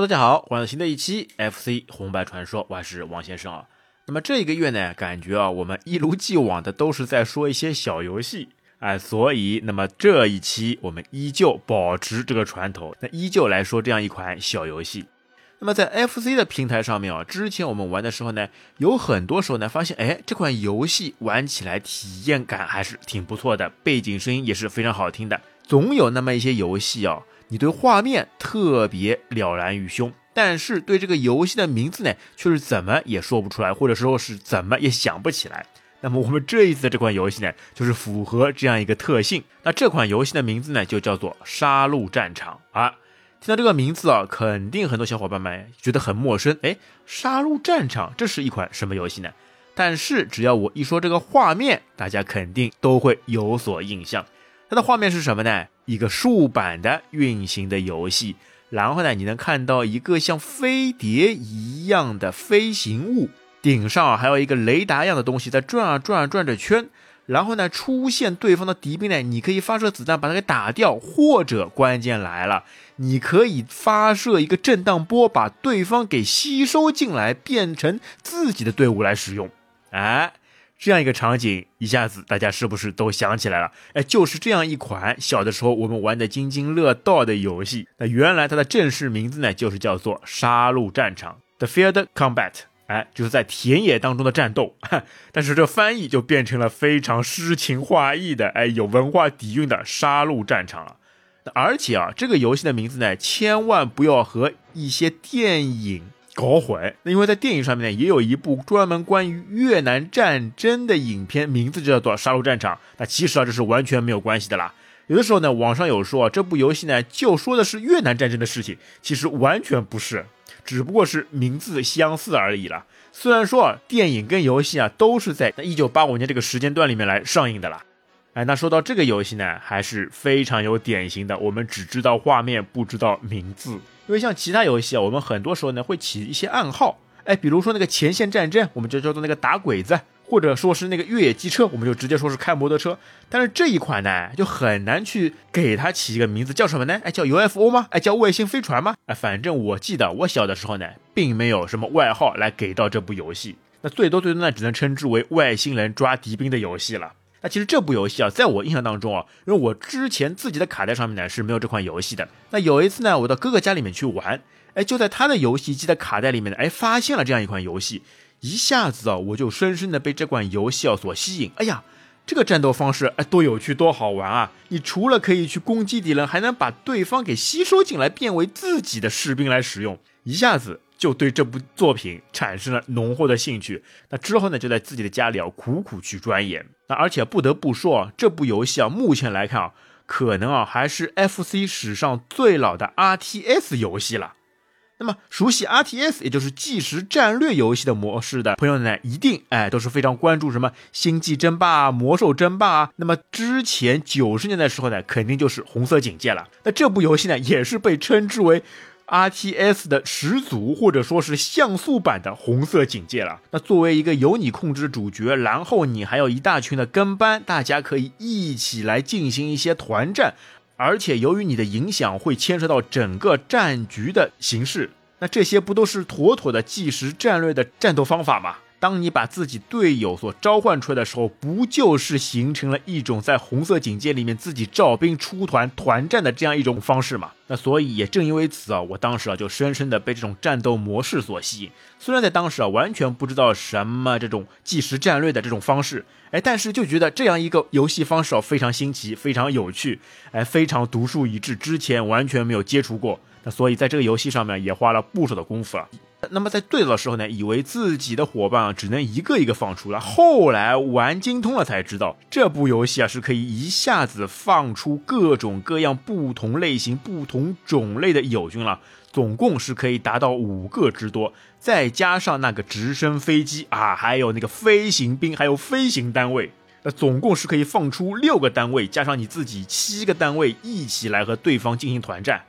大家好，欢迎新的一期 FC 红白传说，我还是王先生啊。那么这一个月呢，感觉啊，我们一如既往的都是在说一些小游戏，哎，所以那么这一期我们依旧保持这个传统，那依旧来说这样一款小游戏。那么在 FC 的平台上面啊，之前我们玩的时候呢，有很多时候呢，发现哎，这款游戏玩起来体验感还是挺不错的，背景声音也是非常好听的。总有那么一些游戏啊。你对画面特别了然于胸，但是对这个游戏的名字呢，却是怎么也说不出来，或者说是怎么也想不起来。那么我们这一次的这款游戏呢，就是符合这样一个特性。那这款游戏的名字呢，就叫做《杀戮战场》啊。听到这个名字啊，肯定很多小伙伴们觉得很陌生。哎，《杀戮战场》这是一款什么游戏呢？但是只要我一说这个画面，大家肯定都会有所印象。它的画面是什么呢？一个竖版的运行的游戏，然后呢，你能看到一个像飞碟一样的飞行物，顶上还有一个雷达一样的东西在转啊转啊转着圈，然后呢，出现对方的敌兵呢，你可以发射子弹把它给打掉，或者关键来了，你可以发射一个震荡波把对方给吸收进来，变成自己的队伍来使用，哎。这样一个场景，一下子大家是不是都想起来了？哎，就是这样一款小的时候我们玩的津津乐道的游戏。那原来它的正式名字呢，就是叫做《杀戮战场》（The Field Combat）。哎，就是在田野当中的战斗。但是这翻译就变成了非常诗情画意的，哎，有文化底蕴的《杀戮战场》了。而且啊，这个游戏的名字呢，千万不要和一些电影。搞混，那因为在电影上面呢，也有一部专门关于越南战争的影片，名字就叫做《杀戮战场》。那其实啊，这是完全没有关系的啦。有的时候呢，网上有说这部游戏呢，就说的是越南战争的事情，其实完全不是，只不过是名字相似而已啦。虽然说，电影跟游戏啊，都是在一九八五年这个时间段里面来上映的啦。哎，那说到这个游戏呢，还是非常有典型的，我们只知道画面，不知道名字。因为像其他游戏啊，我们很多时候呢会起一些暗号，哎，比如说那个前线战争，我们就叫做那个打鬼子，或者说是那个越野机车，我们就直接说是开摩托车。但是这一款呢，就很难去给它起一个名字，叫什么呢？哎，叫 UFO 吗？哎，叫外星飞船吗？哎，反正我记得我小的时候呢，并没有什么外号来给到这部游戏，那最多最多呢，只能称之为外星人抓敌兵的游戏了。那其实这部游戏啊，在我印象当中啊，因为我之前自己的卡带上面呢是没有这款游戏的。那有一次呢，我到哥哥家里面去玩，哎，就在他的游戏机的卡带里面呢，哎，发现了这样一款游戏，一下子啊，我就深深的被这款游戏啊所吸引。哎呀，这个战斗方式哎，多有趣，多好玩啊！你除了可以去攻击敌人，还能把对方给吸收进来，变为自己的士兵来使用，一下子。就对这部作品产生了浓厚的兴趣。那之后呢，就在自己的家里啊，苦苦去钻研。那而且不得不说啊，这部游戏啊，目前来看啊，可能啊还是 FC 史上最老的 RTS 游戏了。那么熟悉 RTS，也就是即时战略游戏的模式的朋友呢，一定哎都是非常关注什么星际争霸啊、魔兽争霸啊。那么之前九十年代时候呢，肯定就是红色警戒了。那这部游戏呢，也是被称之为。R T S 的始祖，或者说是像素版的红色警戒了。那作为一个由你控制主角，然后你还有一大群的跟班，大家可以一起来进行一些团战，而且由于你的影响会牵涉到整个战局的形式，那这些不都是妥妥的计时战略的战斗方法吗？当你把自己队友所召唤出来的时候，不就是形成了一种在红色警戒里面自己召兵出团团战的这样一种方式嘛？那所以也正因为此啊，我当时啊就深深的被这种战斗模式所吸引。虽然在当时啊完全不知道什么这种即时战略的这种方式，哎，但是就觉得这样一个游戏方式啊非常新奇，非常有趣，哎，非常独树一帜，之前完全没有接触过。那所以在这个游戏上面也花了不少的功夫啊。那么在对的时候呢，以为自己的伙伴啊只能一个一个放出来，后来玩精通了才知道，这部游戏啊是可以一下子放出各种各样不同类型、不同种类的友军了，总共是可以达到五个之多，再加上那个直升飞机啊，还有那个飞行兵，还有飞行单位，那总共是可以放出六个单位，加上你自己七个单位一起来和对方进行团战。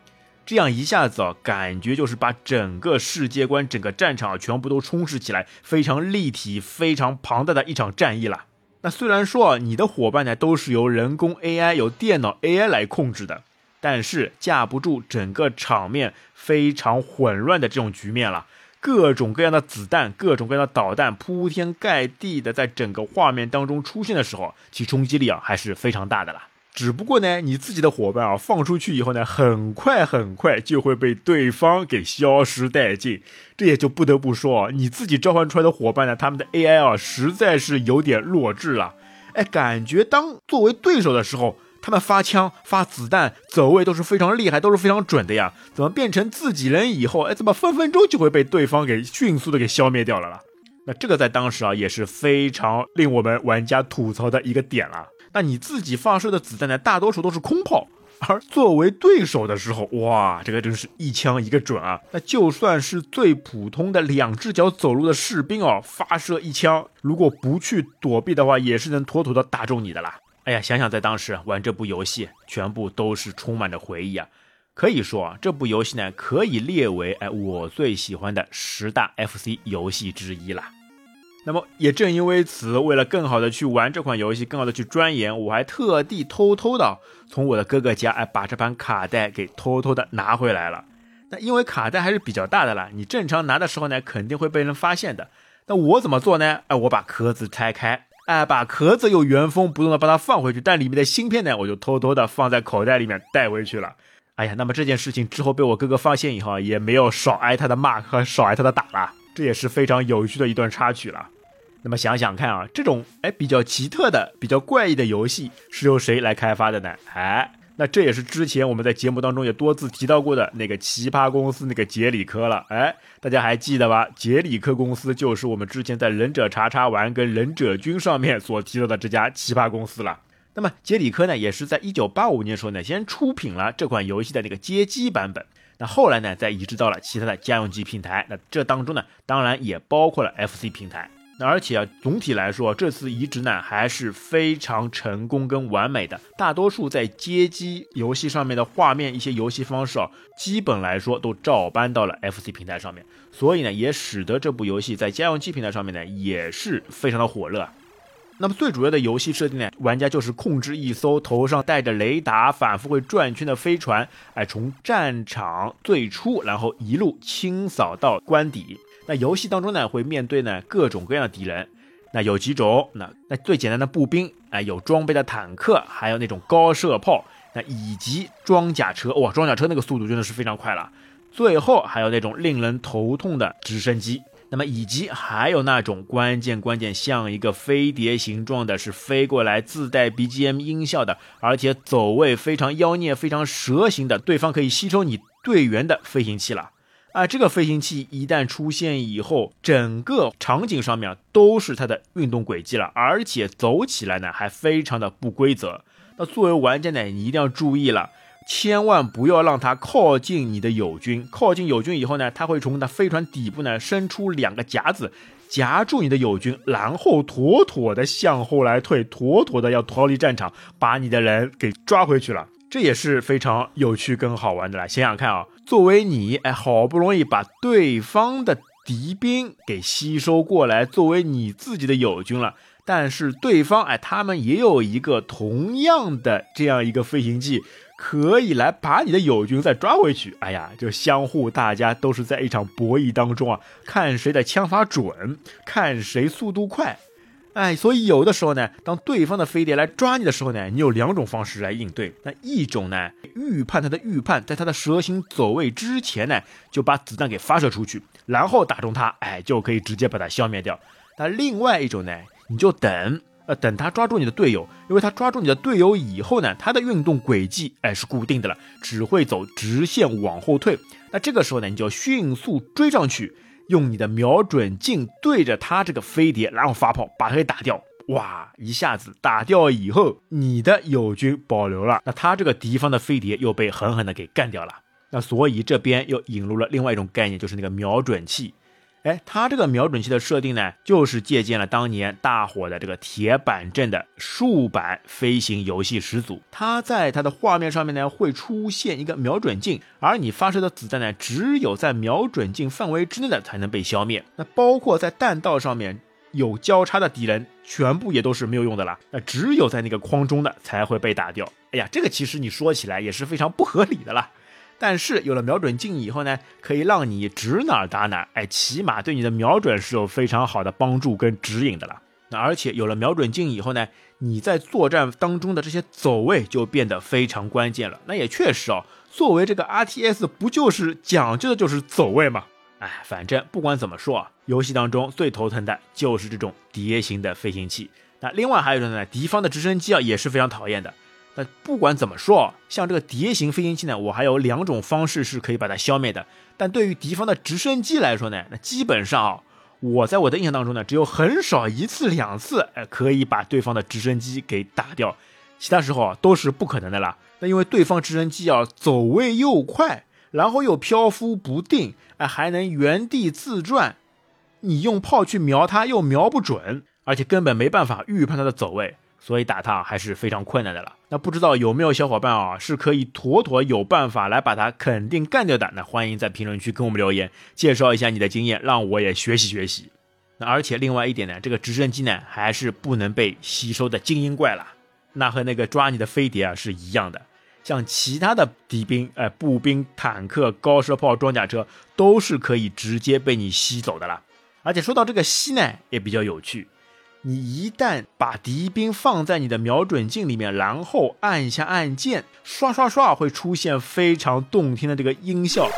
这样一下子啊，感觉就是把整个世界观、整个战场全部都充实起来，非常立体、非常庞大的一场战役了。那虽然说啊，你的伙伴呢都是由人工 AI、由电脑 AI 来控制的，但是架不住整个场面非常混乱的这种局面了。各种各样的子弹，各种各样的导弹铺天盖地的在整个画面当中出现的时候，其冲击力啊还是非常大的啦。只不过呢，你自己的伙伴啊放出去以后呢，很快很快就会被对方给消失殆尽。这也就不得不说啊，你自己召唤出来的伙伴呢，他们的 AI 啊实在是有点弱智了。哎，感觉当作为对手的时候。他们发枪、发子弹、走位都是非常厉害，都是非常准的呀。怎么变成自己人以后，哎，怎么分分钟就会被对方给迅速的给消灭掉了啦？那这个在当时啊也是非常令我们玩家吐槽的一个点了。那你自己发射的子弹呢，大多数都是空炮，而作为对手的时候，哇，这个真是一枪一个准啊！那就算是最普通的两只脚走路的士兵哦，发射一枪，如果不去躲避的话，也是能妥妥的打中你的啦。哎呀，想想在当时玩这部游戏，全部都是充满着回忆啊！可以说啊，这部游戏呢，可以列为哎我最喜欢的十大 FC 游戏之一了。那么也正因为此，为了更好的去玩这款游戏，更好的去钻研，我还特地偷偷的从我的哥哥家哎把这盘卡带给偷偷的拿回来了。那因为卡带还是比较大的啦，你正常拿的时候呢，肯定会被人发现的。那我怎么做呢？哎，我把壳子拆开。哎，把壳子又原封不动的把它放回去，但里面的芯片呢，我就偷偷的放在口袋里面带回去了。哎呀，那么这件事情之后被我哥哥发现以后，也没有少挨他的骂和少挨他的打了，这也是非常有趣的一段插曲了。那么想想看啊，这种哎比较奇特的、比较怪异的游戏是由谁来开发的呢？哎。那这也是之前我们在节目当中也多次提到过的那个奇葩公司，那个杰里科了。哎，大家还记得吧？杰里科公司就是我们之前在忍者查查玩跟忍者君上面所提到的这家奇葩公司了。那么杰里科呢，也是在一九八五年时候呢，先出品了这款游戏的那个街机版本。那后来呢，再移植到了其他的家用机平台。那这当中呢，当然也包括了 FC 平台。那而且啊，总体来说，这次移植呢还是非常成功跟完美的。大多数在街机游戏上面的画面，一些游戏方式啊，基本来说都照搬到了 FC 平台上面。所以呢，也使得这部游戏在家用机平台上面呢也是非常的火热。那么最主要的游戏设定呢，玩家就是控制一艘头上带着雷达、反复会转圈的飞船，哎，从战场最初，然后一路清扫到关底。那游戏当中呢，会面对呢各种各样的敌人，那有几种，那那最简单的步兵，哎，有装备的坦克，还有那种高射炮，那以及装甲车，哇，装甲车那个速度真的是非常快了。最后还有那种令人头痛的直升机，那么以及还有那种关键关键像一个飞碟形状的，是飞过来自带 BGM 音效的，而且走位非常妖孽、非常蛇形的，对方可以吸收你队员的飞行器了。啊，这个飞行器一旦出现以后，整个场景上面都是它的运动轨迹了，而且走起来呢还非常的不规则。那作为玩家呢，你一定要注意了，千万不要让它靠近你的友军。靠近友军以后呢，它会从那飞船底部呢伸出两个夹子，夹住你的友军，然后妥妥的向后来退，妥妥的要逃离战场，把你的人给抓回去了。这也是非常有趣跟好玩的了。想想看啊，作为你哎，好不容易把对方的敌兵给吸收过来，作为你自己的友军了，但是对方哎，他们也有一个同样的这样一个飞行器，可以来把你的友军再抓回去。哎呀，就相互大家都是在一场博弈当中啊，看谁的枪法准，看谁速度快。哎，所以有的时候呢，当对方的飞碟来抓你的时候呢，你有两种方式来应对。那一种呢，预判他的预判，在他的蛇形走位之前呢，就把子弹给发射出去，然后打中他，哎，就可以直接把他消灭掉。那另外一种呢，你就等，呃，等他抓住你的队友，因为他抓住你的队友以后呢，他的运动轨迹哎是固定的了，只会走直线往后退。那这个时候呢，你就要迅速追上去。用你的瞄准镜对着他这个飞碟，然后发炮把他给打掉。哇，一下子打掉以后，你的友军保留了，那他这个敌方的飞碟又被狠狠的给干掉了。那所以这边又引入了另外一种概念，就是那个瞄准器。哎，它这个瞄准器的设定呢，就是借鉴了当年大火的这个铁板阵的竖板飞行游戏始祖。它在它的画面上面呢，会出现一个瞄准镜，而你发射的子弹呢，只有在瞄准镜范围之内的才能被消灭。那包括在弹道上面，有交叉的敌人全部也都是没有用的了。那只有在那个框中的才会被打掉。哎呀，这个其实你说起来也是非常不合理的了。但是有了瞄准镜以后呢，可以让你指哪儿打哪儿，哎，起码对你的瞄准是有非常好的帮助跟指引的了。那而且有了瞄准镜以后呢，你在作战当中的这些走位就变得非常关键了。那也确实哦，作为这个 RTS，不就是讲究的就是走位吗？哎，反正不管怎么说啊，游戏当中最头疼的就是这种碟形的飞行器。那另外还有一种呢，敌方的直升机啊也是非常讨厌的。那不管怎么说，像这个碟形飞行器呢，我还有两种方式是可以把它消灭的。但对于敌方的直升机来说呢，那基本上啊，我在我的印象当中呢，只有很少一次两次，哎，可以把对方的直升机给打掉，其他时候啊都是不可能的啦。那因为对方直升机啊走位又快，然后又漂浮不定，哎，还能原地自转，你用炮去瞄它又瞄不准，而且根本没办法预判它的走位。所以打他还是非常困难的了。那不知道有没有小伙伴啊，是可以妥妥有办法来把他肯定干掉的？那欢迎在评论区跟我们留言，介绍一下你的经验，让我也学习学习。那而且另外一点呢，这个直升机呢还是不能被吸收的精英怪了。那和那个抓你的飞碟啊是一样的。像其他的敌兵、哎步兵、坦克、高射炮、装甲车都是可以直接被你吸走的了。而且说到这个吸呢，也比较有趣。你一旦把敌兵放在你的瞄准镜里面，然后按下按键，刷刷刷，会出现非常动听的这个音效。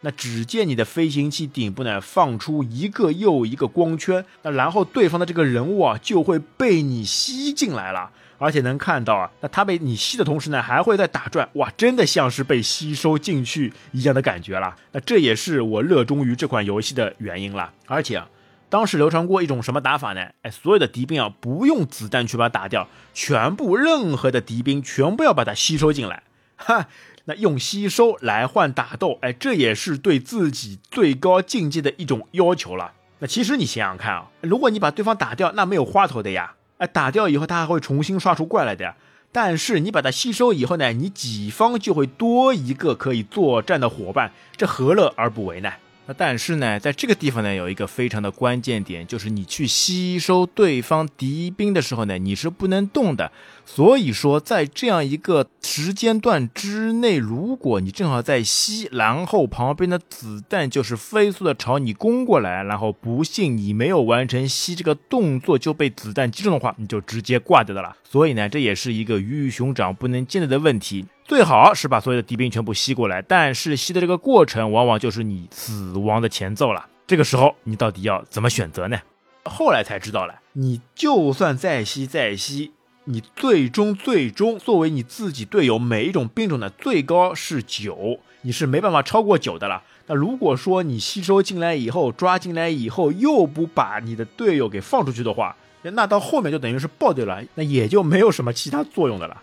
那只见你的飞行器顶部呢放出一个又一个光圈，那然后对方的这个人物啊就会被你吸进来了，而且能看到啊，那他被你吸的同时呢还会在打转，哇，真的像是被吸收进去一样的感觉了。那这也是我热衷于这款游戏的原因了，而且啊。当时流传过一种什么打法呢？哎，所有的敌兵啊，不用子弹去把它打掉，全部任何的敌兵全部要把它吸收进来，哈，那用吸收来换打斗，哎，这也是对自己最高境界的一种要求了。那其实你想想看啊，如果你把对方打掉，那没有花头的呀，哎，打掉以后他还会重新刷出怪来的呀。但是你把它吸收以后呢，你己方就会多一个可以作战的伙伴，这何乐而不为呢？那但是呢，在这个地方呢，有一个非常的关键点，就是你去吸收对方敌兵的时候呢，你是不能动的。所以说，在这样一个时间段之内，如果你正好在吸，然后旁边的子弹就是飞速的朝你攻过来，然后不幸你没有完成吸这个动作就被子弹击中的话，你就直接挂掉的了。所以呢，这也是一个鱼与熊掌不能兼得的问题。最好是把所有的敌兵全部吸过来，但是吸的这个过程往往就是你死亡的前奏了。这个时候你到底要怎么选择呢？后来才知道了，你就算再吸再吸，你最终最终作为你自己队友每一种兵种的最高是九，你是没办法超过九的了。那如果说你吸收进来以后抓进来以后又不把你的队友给放出去的话，那到后面就等于是爆掉了，那也就没有什么其他作用的了。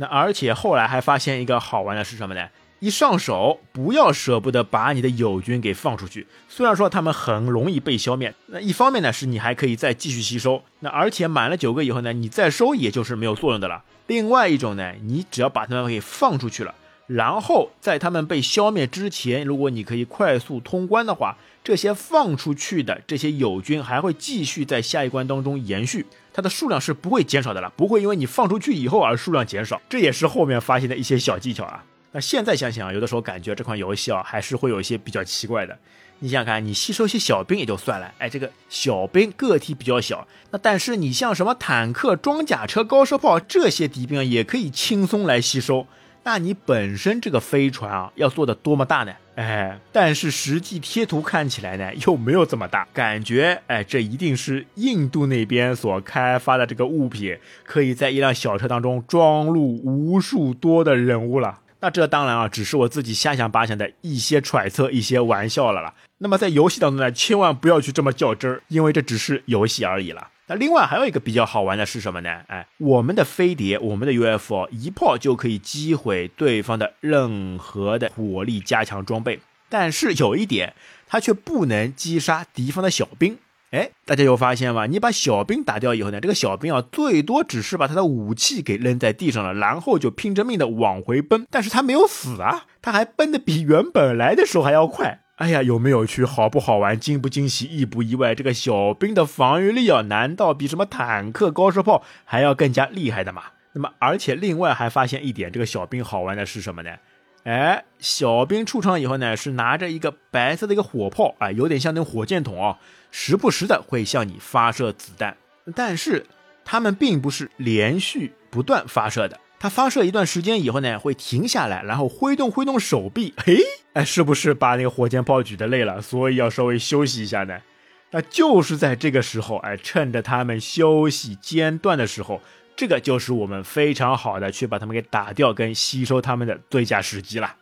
那而且后来还发现一个好玩的是什么呢？一上手不要舍不得把你的友军给放出去。虽然说他们很容易被消灭，那一方面呢是你还可以再继续吸收。那而且满了九个以后呢，你再收也就是没有作用的了。另外一种呢，你只要把他们给放出去了。然后在他们被消灭之前，如果你可以快速通关的话，这些放出去的这些友军还会继续在下一关当中延续，它的数量是不会减少的了，不会因为你放出去以后而数量减少。这也是后面发现的一些小技巧啊。那现在想想，有的时候感觉这款游戏啊，还是会有一些比较奇怪的。你想想看，你吸收些小兵也就算了，哎，这个小兵个体比较小，那但是你像什么坦克、装甲车、高射炮这些敌兵也可以轻松来吸收。那你本身这个飞船啊，要做的多么大呢？哎，但是实际贴图看起来呢，又没有这么大，感觉哎，这一定是印度那边所开发的这个物品，可以在一辆小车当中装入无数多的人物了。那这当然啊，只是我自己瞎想八想的一些揣测、一些玩笑了啦。那么在游戏当中呢，千万不要去这么较真儿，因为这只是游戏而已了。那另外还有一个比较好玩的是什么呢？哎，我们的飞碟，我们的 UFO 一炮就可以击毁对方的任何的火力加强装备，但是有一点，它却不能击杀敌方的小兵。哎，大家有发现吗？你把小兵打掉以后呢，这个小兵啊，最多只是把他的武器给扔在地上了，然后就拼着命的往回奔，但是他没有死啊，他还奔的比原本来的时候还要快。哎呀，有没有趣？好不好玩？惊不惊喜？意不意外？这个小兵的防御力啊，难道比什么坦克、高射炮还要更加厉害的吗？那么，而且另外还发现一点，这个小兵好玩的是什么呢？哎，小兵出场以后呢，是拿着一个白色的一个火炮，啊，有点像那火箭筒啊，时不时的会向你发射子弹。但是他们并不是连续不断发射的。它发射一段时间以后呢，会停下来，然后挥动挥动手臂，嘿，哎，是不是把那个火箭炮举得累了，所以要稍微休息一下呢？那就是在这个时候，哎，趁着他们休息间断的时候，这个就是我们非常好的去把他们给打掉跟吸收他们的最佳时机了。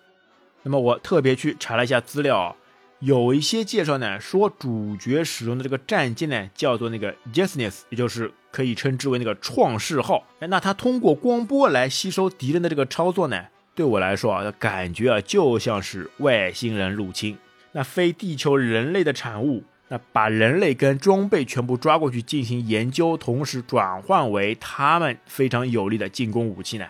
那么我特别去查了一下资料。有一些介绍呢，说主角使用的这个战舰呢，叫做那个 Jesness，也就是可以称之为那个创世号。那它通过光波来吸收敌人的这个操作呢，对我来说啊，感觉啊就像是外星人入侵，那非地球人类的产物，那把人类跟装备全部抓过去进行研究，同时转换为他们非常有力的进攻武器呢。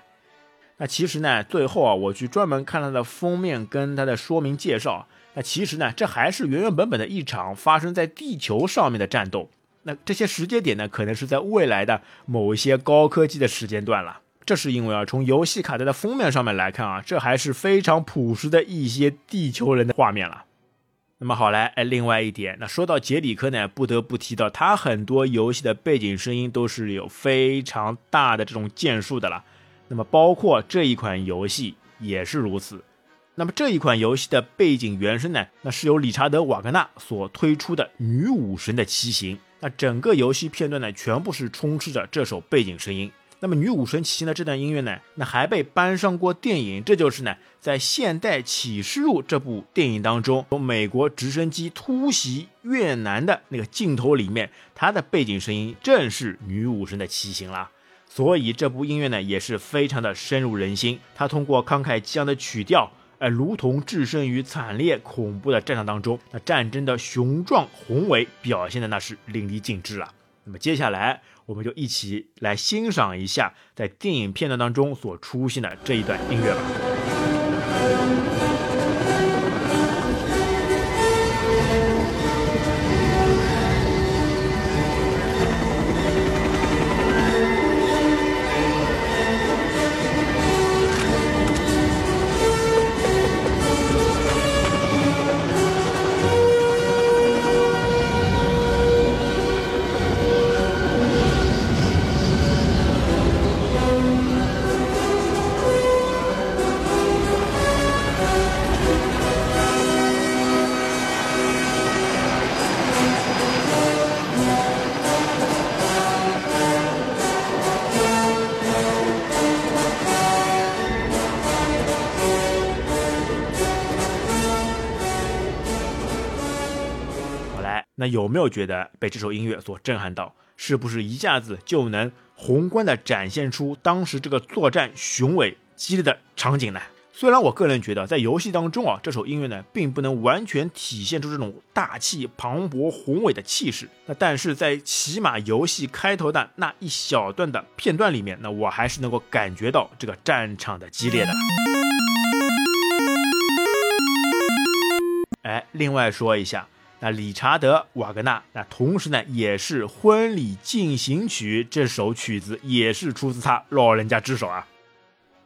那其实呢，最后啊，我去专门看它的封面跟它的说明介绍。那其实呢，这还是原原本本的一场发生在地球上面的战斗。那这些时间点呢，可能是在未来的某一些高科技的时间段了。这是因为啊，从游戏卡带的封面上面来看啊，这还是非常朴实的一些地球人的画面了。那么好来，哎，另外一点，那说到杰里科呢，不得不提到他很多游戏的背景声音都是有非常大的这种建树的了。那么包括这一款游戏也是如此。那么这一款游戏的背景原声呢？那是由理查德·瓦格纳所推出的《女武神的骑行》。那整个游戏片段呢，全部是充斥着这首背景声音。那么《女武神骑行》的这段音乐呢，那还被搬上过电影。这就是呢，在《现代启示录》这部电影当中，从美国直升机突袭越南的那个镜头里面，它的背景声音正是《女武神的骑行》啦。所以这部音乐呢，也是非常的深入人心。它通过慷慨激昂的曲调。哎，如同置身于惨烈恐怖的战场当中，那战争的雄壮宏伟表现的那是淋漓尽致了。那么接下来，我们就一起来欣赏一下在电影片段当中所出现的这一段音乐吧。那有没有觉得被这首音乐所震撼到？是不是一下子就能宏观的展现出当时这个作战雄伟激烈的场景呢？虽然我个人觉得在游戏当中啊，这首音乐呢并不能完全体现出这种大气磅礴宏伟的气势，那但是在起码游戏开头的那一小段的片段里面，那我还是能够感觉到这个战场的激烈的。哎，另外说一下。那理查德·瓦格纳，那同时呢，也是《婚礼进行曲》这首曲子也是出自他老人家之手啊。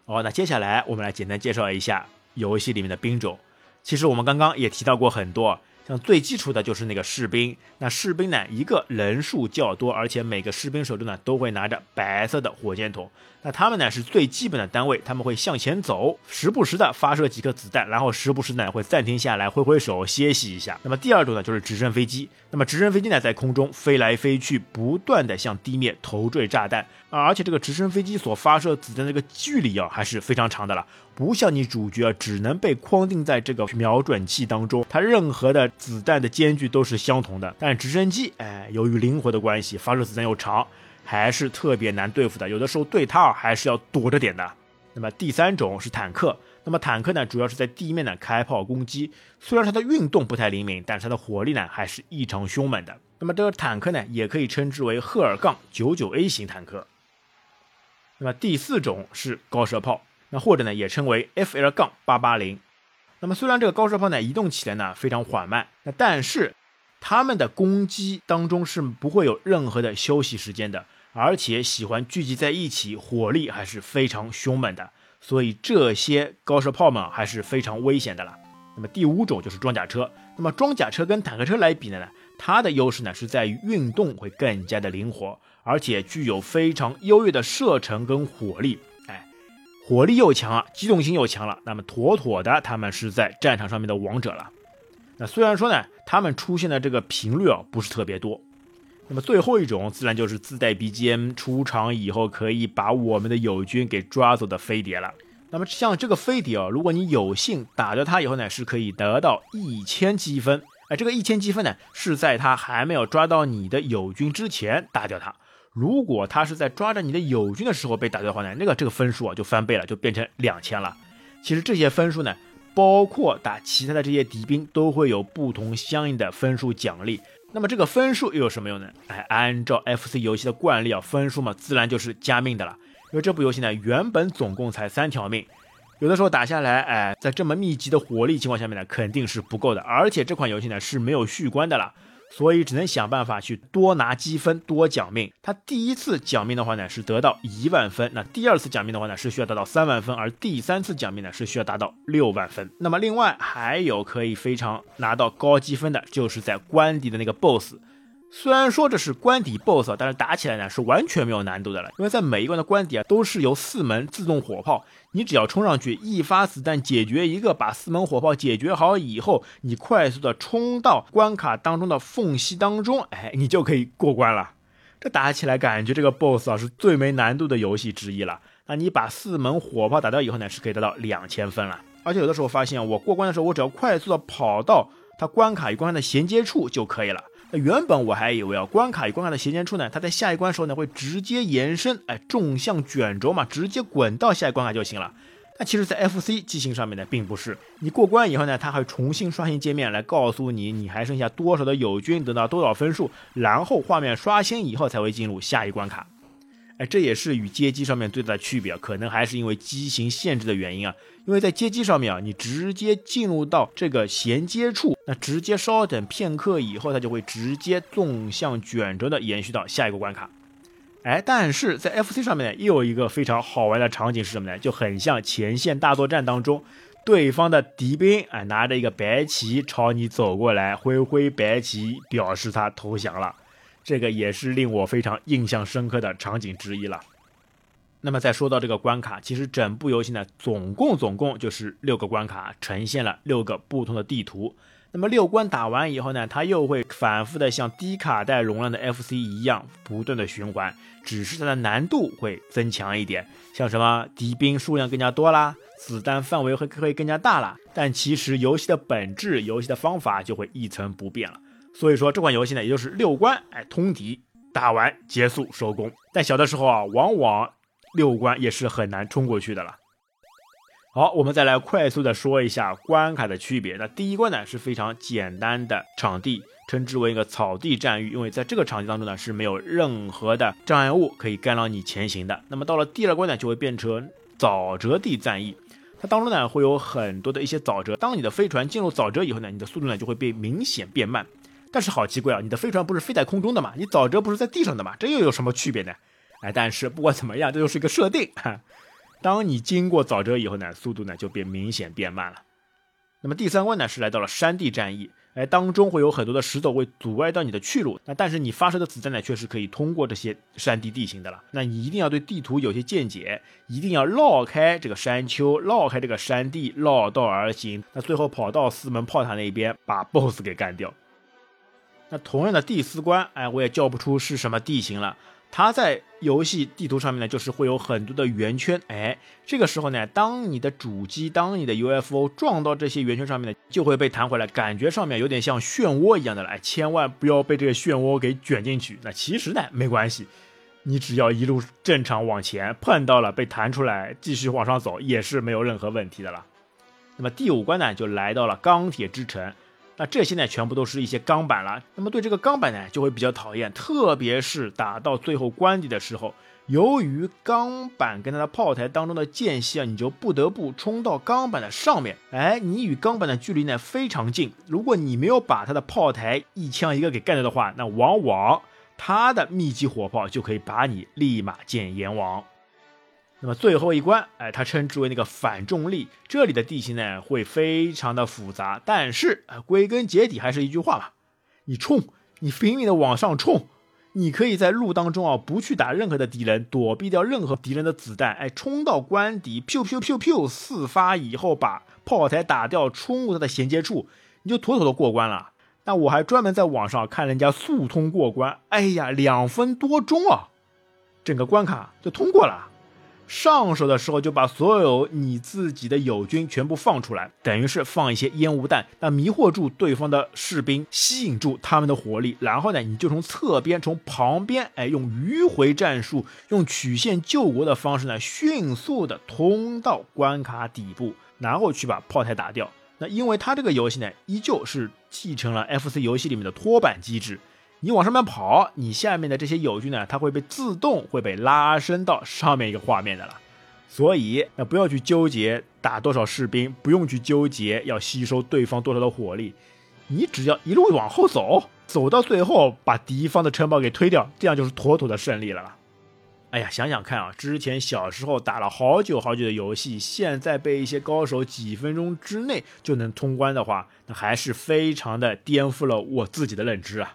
好，那接下来我们来简单介绍一下游戏里面的兵种。其实我们刚刚也提到过很多。像最基础的就是那个士兵，那士兵呢，一个人数较多，而且每个士兵手中呢都会拿着白色的火箭筒。那他们呢是最基本的单位，他们会向前走，时不时的发射几颗子弹，然后时不时呢会暂停下来挥挥手歇息一下。那么第二种呢就是直升飞机，那么直升飞机呢在空中飞来飞去，不断的向地面投坠炸弹，而且这个直升飞机所发射子弹这个距离啊还是非常长的了。不像你主角只能被框定在这个瞄准器当中，它任何的子弹的间距都是相同的。但直升机，哎，由于灵活的关系，发射子弹又长，还是特别难对付的。有的时候对它还是要躲着点的。那么第三种是坦克，那么坦克呢，主要是在地面呢开炮攻击，虽然它的运动不太灵敏，但是它的火力呢还是异常凶猛的。那么这个坦克呢，也可以称之为赫尔杠九九 A 型坦克。那么第四种是高射炮。那或者呢，也称为 FL 杠八八零。那么虽然这个高射炮呢移动起来呢非常缓慢，那但是它们的攻击当中是不会有任何的休息时间的，而且喜欢聚集在一起，火力还是非常凶猛的。所以这些高射炮们还是非常危险的了。那么第五种就是装甲车。那么装甲车跟坦克车来比呢，它的优势呢是在于运动会更加的灵活，而且具有非常优越的射程跟火力。火力又强啊，机动性又强了，那么妥妥的他们是在战场上面的王者了。那虽然说呢，他们出现的这个频率啊不是特别多。那么最后一种自然就是自带 BGM 出场以后可以把我们的友军给抓走的飞碟了。那么像这个飞碟啊，如果你有幸打掉它以后呢，是可以得到一千积分。哎，这个一千积分呢，是在它还没有抓到你的友军之前打掉它。如果他是在抓着你的友军的时候被打掉的话呢，那个这个分数啊就翻倍了，就变成两千了。其实这些分数呢，包括打其他的这些敌兵都会有不同相应的分数奖励。那么这个分数又有什么用呢？哎，按照 FC 游戏的惯例啊，分数嘛，自然就是加命的了。因为这部游戏呢，原本总共才三条命，有的时候打下来，哎，在这么密集的火力情况下面呢，肯定是不够的。而且这款游戏呢是没有续关的了。所以只能想办法去多拿积分，多奖命。他第一次奖命的话呢，是得到一万分；那第二次奖命的话呢，是需要达到三万分；而第三次奖命呢，是需要达到六万分。那么另外还有可以非常拿到高积分的，就是在关底的那个 BOSS。虽然说这是关底 BOSS，但是打起来呢是完全没有难度的了，因为在每一关的关底啊都是由四门自动火炮，你只要冲上去一发子弹解决一个，把四门火炮解决好以后，你快速的冲到关卡当中的缝隙当中，哎，你就可以过关了。这打起来感觉这个 BOSS 啊是最没难度的游戏之一了。那你把四门火炮打掉以后呢，是可以得到两千分了。而且有的时候发现我过关的时候，我只要快速的跑到它关卡与关卡的衔接处就可以了。那原本我还以为啊，关卡与关卡的衔接处呢，它在下一关时候呢会直接延伸，哎，纵向卷轴嘛，直接滚到下一关卡就行了。那其实，在 FC 机型上面呢，并不是。你过关以后呢，它会重新刷新界面来告诉你你还剩下多少的友军，得到多少分数，然后画面刷新以后才会进入下一关卡。这也是与街机上面最大的区别，可能还是因为机型限制的原因啊。因为在街机上面啊，你直接进入到这个衔接处，那直接稍等片刻以后，它就会直接纵向卷轴的延续到下一个关卡。哎，但是在 FC 上面呢，又有一个非常好玩的场景是什么呢？就很像前线大作战当中，对方的敌兵哎拿着一个白旗朝你走过来，挥挥白旗表示他投降了。这个也是令我非常印象深刻的场景之一了。那么再说到这个关卡，其实整部游戏呢，总共总共就是六个关卡，呈现了六个不同的地图。那么六关打完以后呢，它又会反复的像低卡带容量的 FC 一样，不断的循环，只是它的难度会增强一点，像什么敌兵数量更加多啦，子弹范围会会更加大啦。但其实游戏的本质，游戏的方法就会一成不变了。所以说这款游戏呢，也就是六关，哎，通敌打完结束收工。但小的时候啊，往往六关也是很难冲过去的了。好，我们再来快速的说一下关卡的区别。那第一关呢是非常简单的场地，称之为一个草地战役，因为在这个场地当中呢是没有任何的障碍物可以干扰你前行的。那么到了第二关呢，就会变成沼泽地战役，它当中呢会有很多的一些沼泽，当你的飞船进入沼泽以后呢，你的速度呢就会被明显变慢。但是好奇怪啊，你的飞船不是飞在空中的嘛？你沼泽不是在地上的嘛？这又有什么区别呢？哎，但是不管怎么样，这就是一个设定。当你经过沼泽以后呢，速度呢就变明显变慢了。那么第三关呢是来到了山地战役，哎，当中会有很多的石头会阻碍到你的去路。那但是你发射的子弹呢，却是可以通过这些山地地形的了。那你一定要对地图有些见解，一定要绕开这个山丘，绕开这个山地，绕道而行。那最后跑到四门炮塔那边，把 BOSS 给干掉。那同样的第四关，哎，我也叫不出是什么地形了。它在游戏地图上面呢，就是会有很多的圆圈，哎，这个时候呢，当你的主机、当你的 UFO 撞到这些圆圈上面呢，就会被弹回来，感觉上面有点像漩涡一样的了。哎，千万不要被这个漩涡给卷进去。那其实呢，没关系，你只要一路正常往前，碰到了被弹出来，继续往上走，也是没有任何问题的了。那么第五关呢，就来到了钢铁之城。那这些呢，全部都是一些钢板了。那么对这个钢板呢，就会比较讨厌，特别是打到最后关底的时候，由于钢板跟它的炮台当中的间隙啊，你就不得不冲到钢板的上面。哎，你与钢板的距离呢非常近，如果你没有把它的炮台一枪一个给干掉的话，那往往它的密集火炮就可以把你立马见阎王。那么最后一关，哎，它称之为那个反重力。这里的地形呢会非常的复杂，但是，归根结底还是一句话嘛，你冲，你拼命的往上冲，你可以在路当中啊不去打任何的敌人，躲避掉任何敌人的子弹，哎，冲到关底，咻咻咻咻四发以后把炮台打掉，冲入它的衔接处，你就妥妥的过关了。那我还专门在网上看人家速通过关，哎呀，两分多钟啊，整个关卡就通过了。上手的时候就把所有你自己的友军全部放出来，等于是放一些烟雾弹，那迷惑住对方的士兵，吸引住他们的火力，然后呢，你就从侧边、从旁边，哎，用迂回战术，用曲线救国的方式呢，迅速的通到关卡底部，然后去把炮台打掉。那因为它这个游戏呢，依旧是继承了 FC 游戏里面的拖板机制。你往上面跑，你下面的这些友军呢，它会被自动会被拉伸到上面一个画面的了。所以，那不要去纠结打多少士兵，不用去纠结要吸收对方多少的火力，你只要一路往后走，走到最后把敌方的城堡给推掉，这样就是妥妥的胜利了啦。哎呀，想想看啊，之前小时候打了好久好久的游戏，现在被一些高手几分钟之内就能通关的话，那还是非常的颠覆了我自己的认知啊。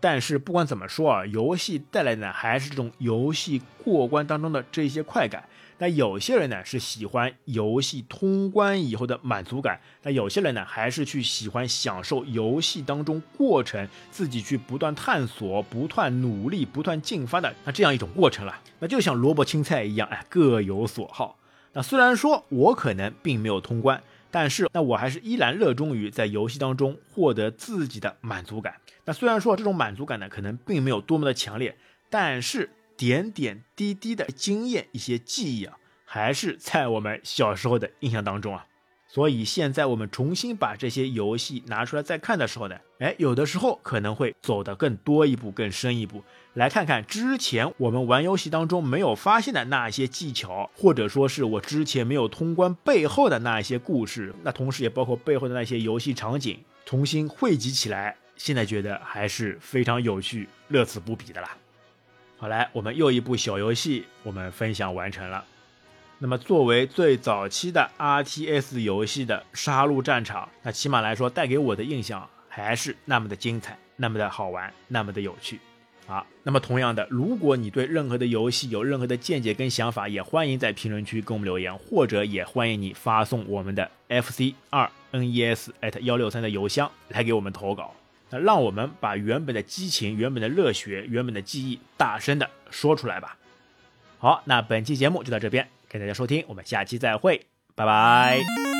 但是不管怎么说啊，游戏带来的还是这种游戏过关当中的这些快感。那有些人呢是喜欢游戏通关以后的满足感，那有些人呢还是去喜欢享受游戏当中过程，自己去不断探索、不断努力、不断进发的那这样一种过程了。那就像萝卜青菜一样，哎，各有所好。那虽然说我可能并没有通关，但是那我还是依然热衷于在游戏当中获得自己的满足感。那虽然说这种满足感呢，可能并没有多么的强烈，但是点点滴滴的经验、一些记忆啊，还是在我们小时候的印象当中啊。所以现在我们重新把这些游戏拿出来再看的时候呢，哎，有的时候可能会走得更多一步、更深一步，来看看之前我们玩游戏当中没有发现的那些技巧，或者说是我之前没有通关背后的那一些故事，那同时也包括背后的那些游戏场景，重新汇集起来。现在觉得还是非常有趣、乐此不疲的啦。好来，我们又一部小游戏，我们分享完成了。那么，作为最早期的 RTS 游戏的《杀戮战场》，那起码来说，带给我的印象还是那么的精彩，那么的好玩，那么的有趣。好，那么同样的，如果你对任何的游戏有任何的见解跟想法，也欢迎在评论区给我们留言，或者也欢迎你发送我们的 FC 二 NES at 幺六三的邮箱来给我们投稿。那让我们把原本的激情、原本的热血、原本的记忆大声的说出来吧。好，那本期节目就到这边，感谢大家收听，我们下期再会，拜拜。